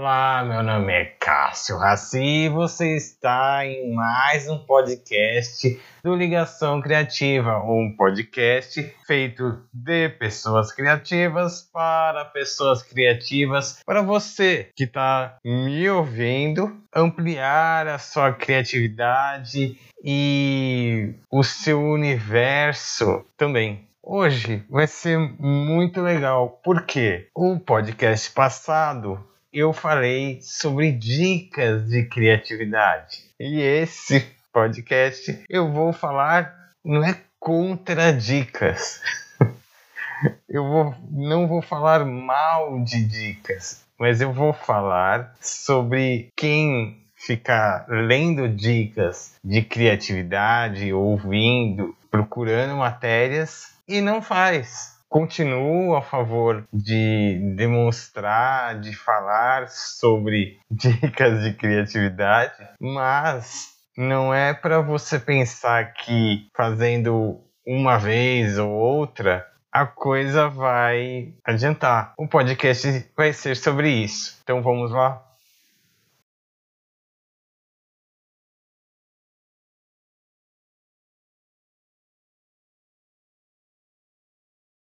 Olá, meu nome é Cássio Raci e você está em mais um podcast do Ligação Criativa, um podcast feito de pessoas criativas para pessoas criativas, para você que está me ouvindo ampliar a sua criatividade e o seu universo também. Hoje vai ser muito legal, porque o podcast passado eu falei sobre dicas de criatividade. E esse podcast eu vou falar não é contra dicas. eu vou, não vou falar mal de dicas, mas eu vou falar sobre quem ficar lendo dicas de criatividade, ouvindo, procurando matérias e não faz continuo a favor de demonstrar, de falar sobre dicas de criatividade, mas não é para você pensar que fazendo uma vez ou outra a coisa vai adiantar. O podcast vai ser sobre isso. Então vamos lá.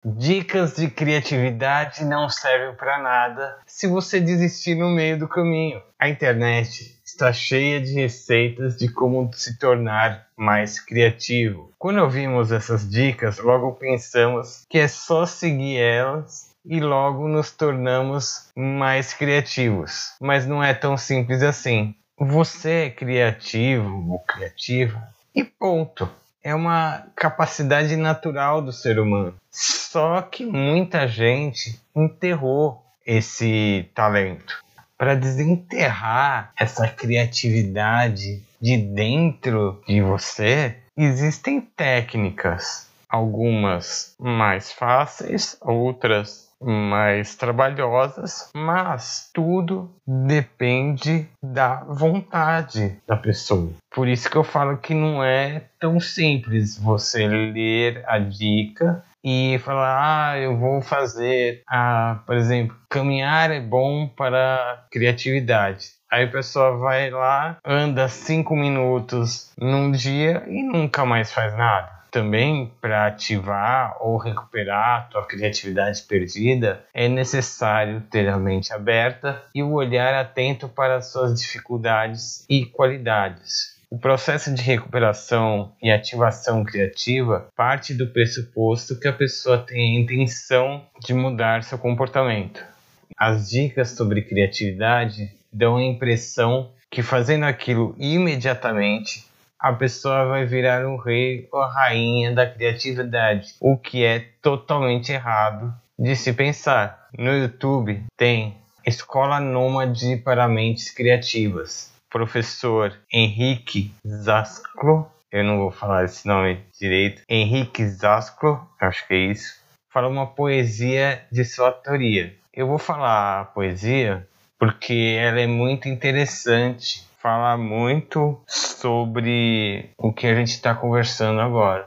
Dicas de criatividade não servem para nada se você desistir no meio do caminho. A internet está cheia de receitas de como se tornar mais criativo. Quando ouvimos essas dicas, logo pensamos que é só seguir elas e logo nos tornamos mais criativos. Mas não é tão simples assim. Você é criativo ou criativa e ponto é uma capacidade natural do ser humano. Só que muita gente enterrou esse talento. Para desenterrar essa criatividade de dentro de você, existem técnicas, algumas mais fáceis, outras mais trabalhosas, mas tudo depende da vontade da pessoa. Por isso que eu falo que não é tão simples você ler a dica e falar, ah, eu vou fazer, ah, por exemplo, caminhar é bom para criatividade. Aí a pessoa vai lá, anda cinco minutos num dia e nunca mais faz nada também para ativar ou recuperar a tua criatividade perdida, é necessário ter a mente aberta e o olhar atento para as suas dificuldades e qualidades. O processo de recuperação e ativação criativa parte do pressuposto que a pessoa tem a intenção de mudar seu comportamento. As dicas sobre criatividade dão a impressão que fazendo aquilo imediatamente a pessoa vai virar um rei ou rainha da criatividade, o que é totalmente errado de se pensar. No YouTube tem Escola Nômade para Mentes Criativas, professor Henrique Zasclo, eu não vou falar esse nome direito, Henrique Zasclo, acho que é isso, fala uma poesia de sua autoria. Eu vou falar a poesia porque ela é muito interessante falar muito sobre o que a gente está conversando agora.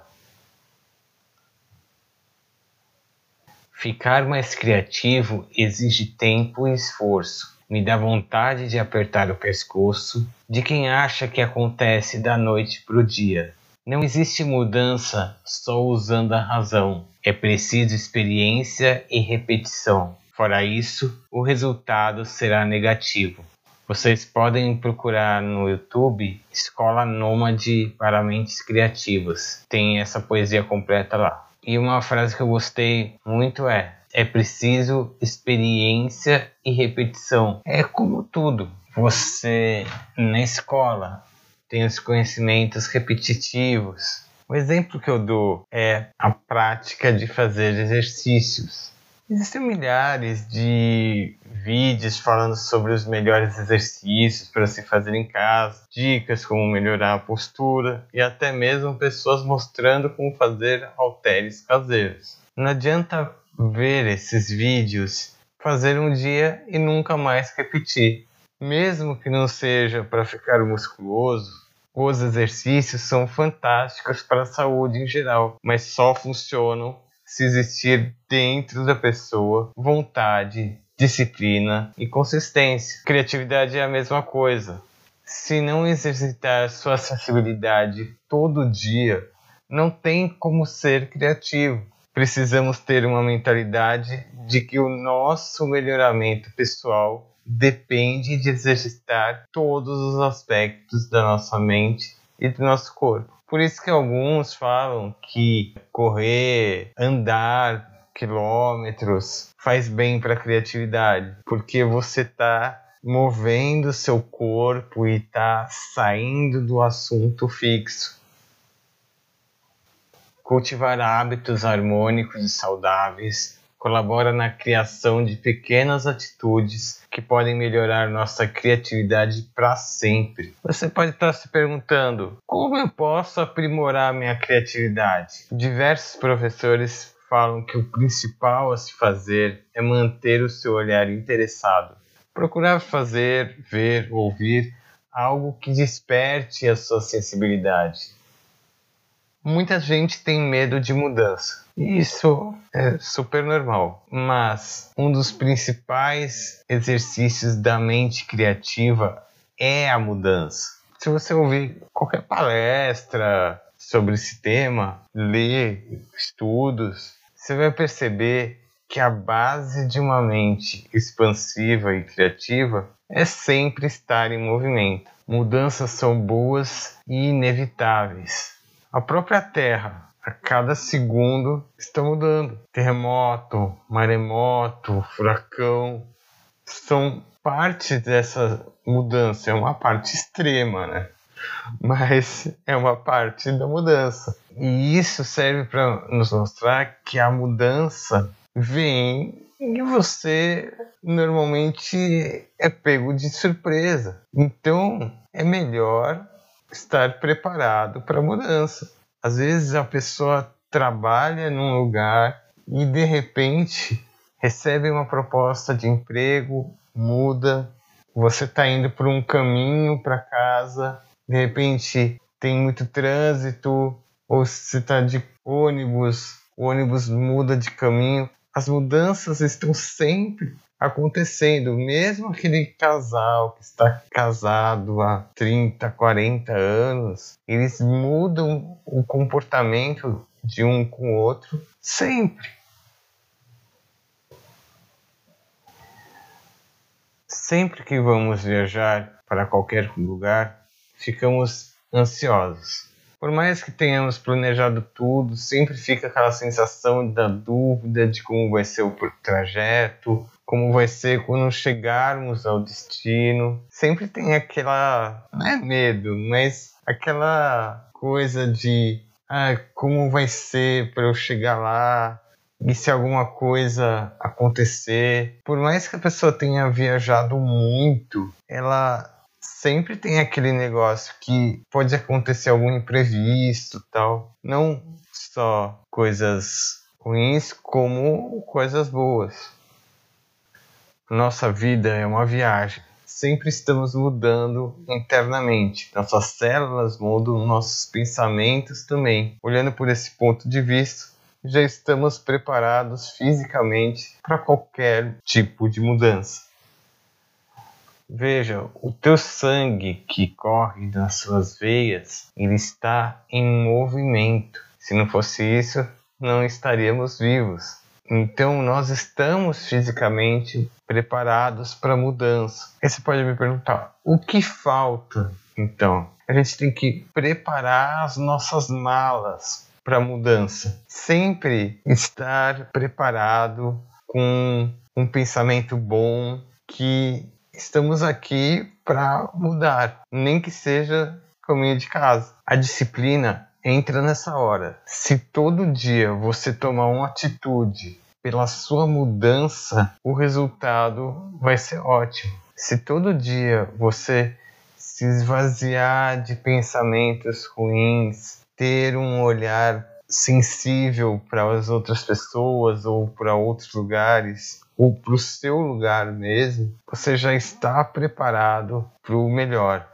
Ficar mais criativo exige tempo e esforço. Me dá vontade de apertar o pescoço de quem acha que acontece da noite para o dia. Não existe mudança só usando a razão. É preciso experiência e repetição. Fora isso, o resultado será negativo. Vocês podem procurar no YouTube Escola Nômade para Mentes Criativas. Tem essa poesia completa lá. E uma frase que eu gostei muito é: é preciso experiência e repetição. É como tudo. Você na escola tem os conhecimentos repetitivos. O exemplo que eu dou é a prática de fazer exercícios. Existem milhares de vídeos falando sobre os melhores exercícios para se fazer em casa, dicas como melhorar a postura e até mesmo pessoas mostrando como fazer halteres caseiros. Não adianta ver esses vídeos, fazer um dia e nunca mais repetir. Mesmo que não seja para ficar musculoso, os exercícios são fantásticos para a saúde em geral, mas só funcionam se existir dentro da pessoa vontade de disciplina e consistência. Criatividade é a mesma coisa. Se não exercitar sua sensibilidade todo dia, não tem como ser criativo. Precisamos ter uma mentalidade de que o nosso melhoramento pessoal depende de exercitar todos os aspectos da nossa mente e do nosso corpo. Por isso que alguns falam que correr, andar quilômetros faz bem para a criatividade, porque você está movendo seu corpo e está saindo do assunto fixo. Cultivar hábitos harmônicos e saudáveis colabora na criação de pequenas atitudes que podem melhorar nossa criatividade para sempre. Você pode estar se perguntando: como eu posso aprimorar minha criatividade? Diversos professores falam que o principal a se fazer é manter o seu olhar interessado. Procurar fazer, ver, ouvir algo que desperte a sua sensibilidade. Muita gente tem medo de mudança isso é super normal, mas um dos principais exercícios da mente criativa é a mudança. Se você ouvir qualquer palestra sobre esse tema, ler estudos, você vai perceber que a base de uma mente expansiva e criativa é sempre estar em movimento. Mudanças são boas e inevitáveis. A própria Terra a cada segundo está mudando. Terremoto, maremoto, furacão são parte dessa mudança. É uma parte extrema, né? Mas é uma parte da mudança. E isso serve para nos mostrar que a mudança vem e você normalmente é pego de surpresa. Então é melhor estar preparado para a mudança. Às vezes a pessoa trabalha num lugar e de repente recebe uma proposta de emprego, muda, você está indo por um caminho para casa, de repente tem muito trânsito, ou você está de ônibus, o ônibus muda de caminho. As mudanças estão sempre acontecendo, mesmo aquele casal que está casado há 30, 40 anos, eles mudam o comportamento de um com o outro sempre. Sempre que vamos viajar para qualquer lugar, ficamos ansiosos. Por mais que tenhamos planejado tudo, sempre fica aquela sensação da dúvida de como vai ser o trajeto, como vai ser quando chegarmos ao destino. Sempre tem aquela, não é medo, mas aquela coisa de ah, como vai ser para eu chegar lá e se alguma coisa acontecer. Por mais que a pessoa tenha viajado muito, ela sempre tem aquele negócio que pode acontecer algum imprevisto, tal. Não só coisas ruins, como coisas boas. Nossa vida é uma viagem. Sempre estamos mudando internamente. Nossas células mudam, nossos pensamentos também. Olhando por esse ponto de vista, já estamos preparados fisicamente para qualquer tipo de mudança. Veja, o teu sangue que corre nas suas veias, ele está em movimento. Se não fosse isso, não estaríamos vivos. Então nós estamos fisicamente preparados para mudança. Aí você pode me perguntar: o que falta? Então, a gente tem que preparar as nossas malas para mudança. Sempre estar preparado com um pensamento bom que estamos aqui para mudar, nem que seja caminho de casa. A disciplina entra nessa hora. Se todo dia você tomar uma atitude pela sua mudança, o resultado vai ser ótimo. Se todo dia você se esvaziar de pensamentos ruins, ter um olhar sensível para as outras pessoas ou para outros lugares, ou para o seu lugar mesmo, você já está preparado para o melhor.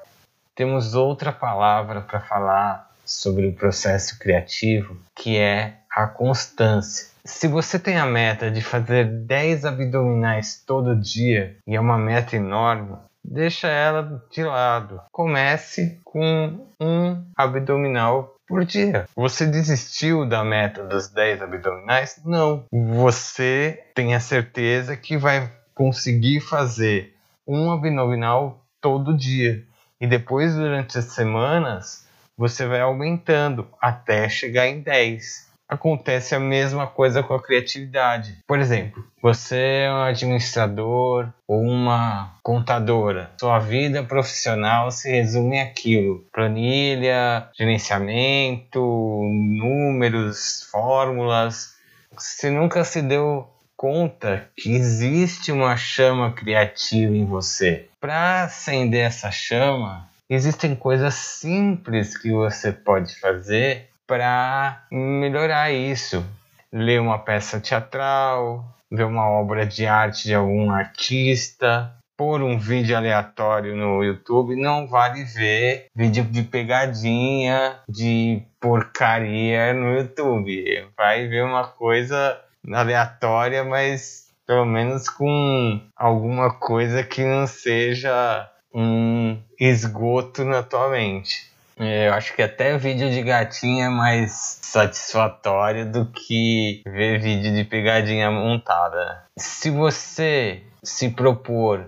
Temos outra palavra para falar sobre o processo criativo, que é a constância. Se você tem a meta de fazer 10 abdominais todo dia e é uma meta enorme, deixa ela de lado. Comece com um abdominal por dia. Você desistiu da meta dos 10 abdominais? Não. Você tem a certeza que vai conseguir fazer um abdominal todo dia. E depois, durante as semanas, você vai aumentando até chegar em 10 acontece a mesma coisa com a criatividade. Por exemplo, você é um administrador ou uma contadora. Sua vida profissional se resume àquilo: planilha, gerenciamento, números, fórmulas. Você nunca se deu conta que existe uma chama criativa em você. Para acender essa chama, existem coisas simples que você pode fazer para melhorar isso. Ler uma peça teatral, ver uma obra de arte de algum artista, pôr um vídeo aleatório no YouTube, não vale ver vídeo de pegadinha, de porcaria no YouTube. Vai ver uma coisa aleatória, mas pelo menos com alguma coisa que não seja um esgoto na tua mente. É, eu acho que até vídeo de gatinha é mais satisfatório do que ver vídeo de pegadinha montada. Se você se propor,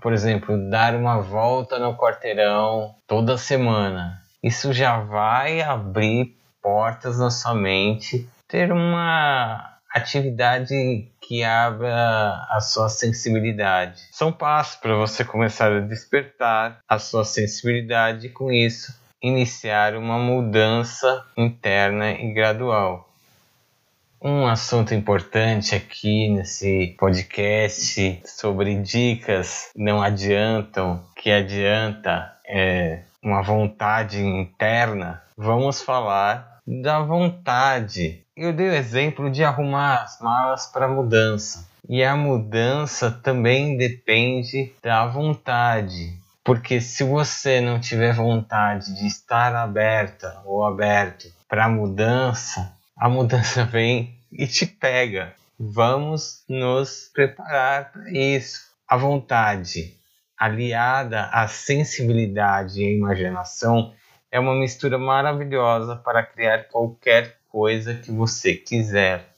por exemplo, dar uma volta no quarteirão toda semana, isso já vai abrir portas na sua mente, ter uma atividade que abra a sua sensibilidade. São passos para você começar a despertar a sua sensibilidade e com isso iniciar uma mudança interna e gradual. Um assunto importante aqui nesse podcast sobre dicas não adiantam, que adianta é uma vontade interna. Vamos falar da vontade. Eu dei o exemplo de arrumar as malas para mudança. E a mudança também depende da vontade. Porque se você não tiver vontade de estar aberta ou aberto para mudança, a mudança vem e te pega. Vamos nos preparar para isso. A vontade, aliada à sensibilidade e à imaginação, é uma mistura maravilhosa para criar qualquer coisa que você quiser.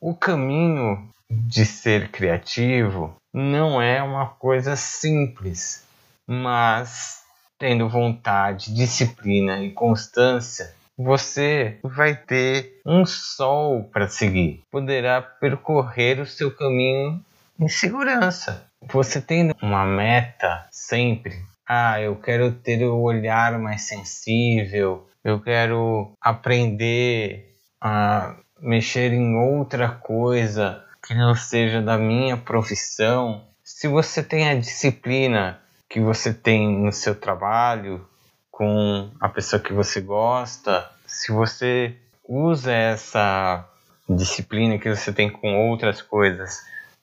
O caminho de ser criativo não é uma coisa simples, mas tendo vontade, disciplina e constância, você vai ter um sol para seguir. Poderá percorrer o seu caminho em segurança. Você tendo uma meta sempre, ah, eu quero ter o olhar mais sensível, eu quero aprender a mexer em outra coisa que não seja da minha profissão, se você tem a disciplina que você tem no seu trabalho, com a pessoa que você gosta, se você usa essa disciplina que você tem com outras coisas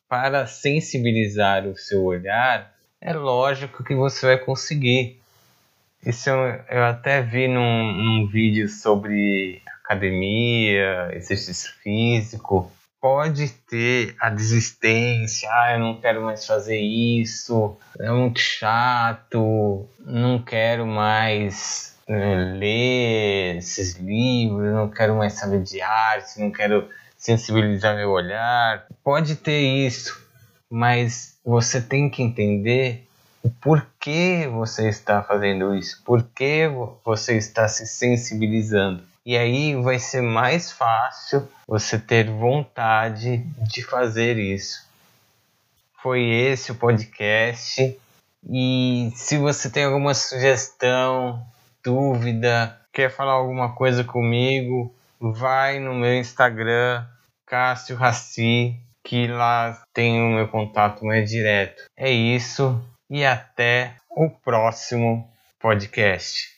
para sensibilizar o seu olhar, é lógico que você vai conseguir. Isso eu, eu até vi num, num vídeo sobre academia, exercício físico, pode ter a desistência, ah, eu não quero mais fazer isso, é muito chato, não quero mais né, ler esses livros, não quero mais saber de arte, não quero sensibilizar meu olhar. Pode ter isso, mas você tem que entender o porquê você está fazendo isso, por que você está se sensibilizando. E aí vai ser mais fácil você ter vontade de fazer isso. Foi esse o podcast. E se você tem alguma sugestão, dúvida, quer falar alguma coisa comigo, vai no meu Instagram, Cássio Raci, que lá tem o meu contato mais direto. É isso e até o próximo podcast.